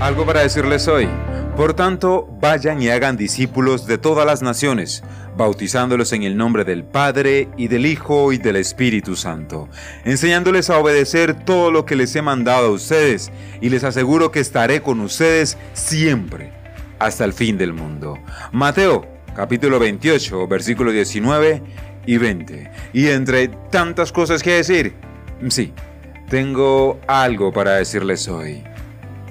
Algo para decirles hoy. Por tanto, vayan y hagan discípulos de todas las naciones, bautizándolos en el nombre del Padre y del Hijo y del Espíritu Santo, enseñándoles a obedecer todo lo que les he mandado a ustedes, y les aseguro que estaré con ustedes siempre, hasta el fin del mundo. Mateo, capítulo 28, versículo 19 y 20. Y entre tantas cosas que decir, sí, tengo algo para decirles hoy.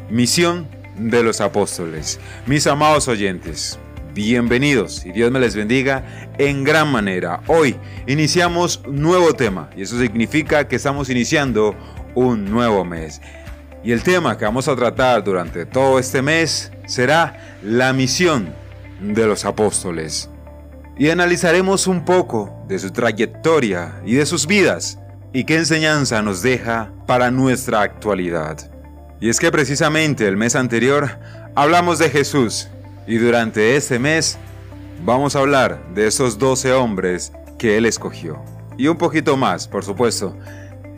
Misión de los apóstoles. Mis amados oyentes, bienvenidos y Dios me les bendiga en gran manera. Hoy iniciamos nuevo tema y eso significa que estamos iniciando un nuevo mes. Y el tema que vamos a tratar durante todo este mes será la misión de los apóstoles. Y analizaremos un poco de su trayectoria y de sus vidas y qué enseñanza nos deja para nuestra actualidad. Y es que precisamente el mes anterior hablamos de Jesús y durante este mes vamos a hablar de esos 12 hombres que Él escogió. Y un poquito más, por supuesto.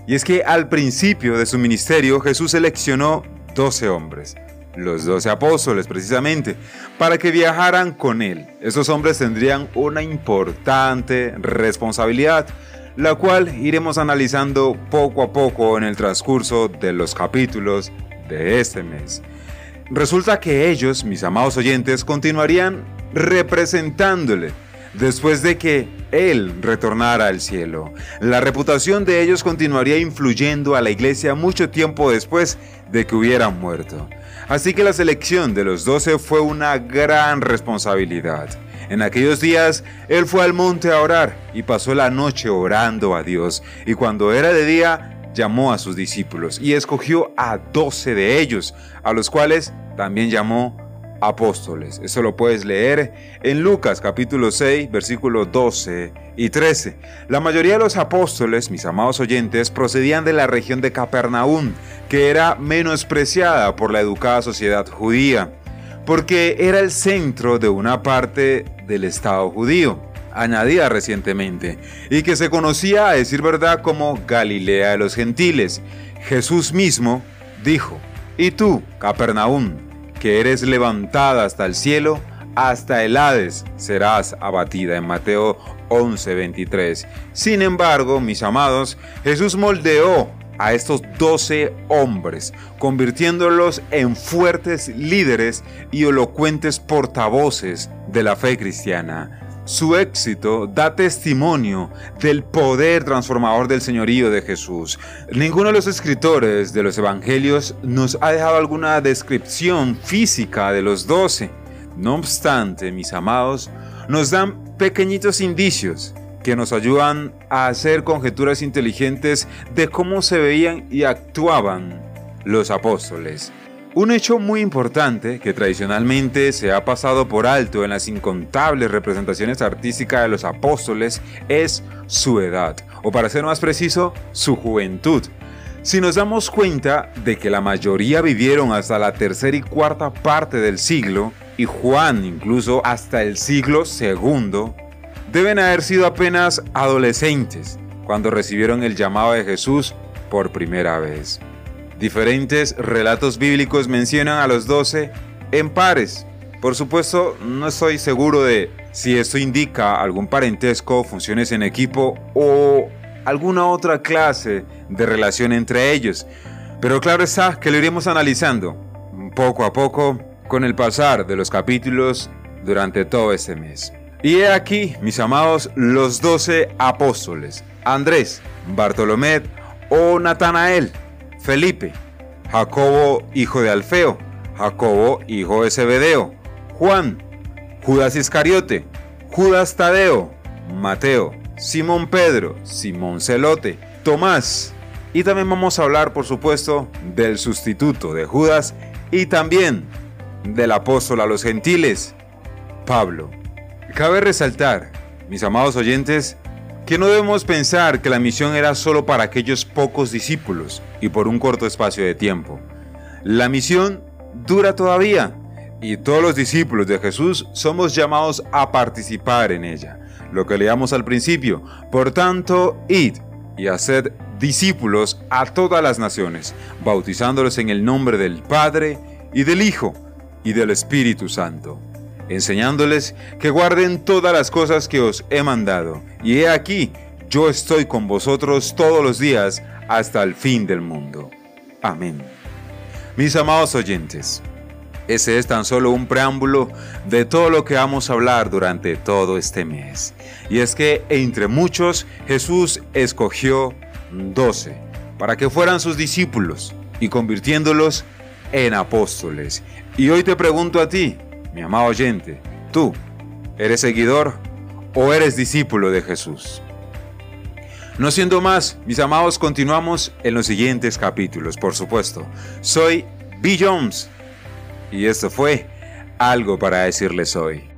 Y es que al principio de su ministerio Jesús seleccionó 12 hombres, los 12 apóstoles precisamente, para que viajaran con Él. Esos hombres tendrían una importante responsabilidad la cual iremos analizando poco a poco en el transcurso de los capítulos de este mes. Resulta que ellos, mis amados oyentes, continuarían representándole después de que Él retornara al cielo. La reputación de ellos continuaría influyendo a la iglesia mucho tiempo después de que hubieran muerto. Así que la selección de los doce fue una gran responsabilidad. En aquellos días, Él fue al monte a orar y pasó la noche orando a Dios. Y cuando era de día, llamó a sus discípulos y escogió a doce de ellos, a los cuales también llamó apóstoles. Eso lo puedes leer en Lucas capítulo 6, versículos 12 y 13. La mayoría de los apóstoles, mis amados oyentes, procedían de la región de Capernaum, que era menospreciada por la educada sociedad judía, porque era el centro de una parte del Estado judío añadida recientemente, y que se conocía a decir verdad como Galilea de los gentiles. Jesús mismo dijo, y tú, Capernaum, que eres levantada hasta el cielo, hasta el Hades serás abatida en Mateo 11:23. Sin embargo, mis amados, Jesús moldeó a estos doce hombres, convirtiéndolos en fuertes líderes y elocuentes portavoces de la fe cristiana. Su éxito da testimonio del poder transformador del señorío de Jesús. Ninguno de los escritores de los evangelios nos ha dejado alguna descripción física de los doce. No obstante, mis amados, nos dan pequeñitos indicios que nos ayudan a hacer conjeturas inteligentes de cómo se veían y actuaban los apóstoles. Un hecho muy importante que tradicionalmente se ha pasado por alto en las incontables representaciones artísticas de los apóstoles es su edad, o para ser más preciso, su juventud. Si nos damos cuenta de que la mayoría vivieron hasta la tercera y cuarta parte del siglo, y Juan incluso hasta el siglo segundo, deben haber sido apenas adolescentes cuando recibieron el llamado de Jesús por primera vez. Diferentes relatos bíblicos mencionan a los doce en pares. Por supuesto, no estoy seguro de si esto indica algún parentesco, funciones en equipo o alguna otra clase de relación entre ellos. Pero claro está que lo iremos analizando poco a poco con el pasar de los capítulos durante todo este mes. Y he aquí, mis amados, los doce apóstoles, Andrés, Bartolomé o Natanael, Felipe, Jacobo hijo de Alfeo, Jacobo hijo de Zebedeo, Juan, Judas Iscariote, Judas Tadeo, Mateo, Simón Pedro, Simón Celote, Tomás. Y también vamos a hablar, por supuesto, del sustituto de Judas y también del apóstol a los gentiles, Pablo. Cabe resaltar, mis amados oyentes, que no debemos pensar que la misión era solo para aquellos pocos discípulos y por un corto espacio de tiempo. La misión dura todavía y todos los discípulos de Jesús somos llamados a participar en ella. Lo que leíamos al principio, por tanto, id y haced discípulos a todas las naciones, bautizándolos en el nombre del Padre y del Hijo y del Espíritu Santo, enseñándoles que guarden todas las cosas que os he mandado. Y he aquí, yo estoy con vosotros todos los días hasta el fin del mundo. Amén. Mis amados oyentes, ese es tan solo un preámbulo de todo lo que vamos a hablar durante todo este mes. Y es que entre muchos Jesús escogió doce para que fueran sus discípulos y convirtiéndolos en apóstoles. Y hoy te pregunto a ti, mi amado oyente, ¿tú eres seguidor o eres discípulo de Jesús? No siendo más, mis amados, continuamos en los siguientes capítulos, por supuesto. Soy B. Jones y esto fue algo para decirles hoy.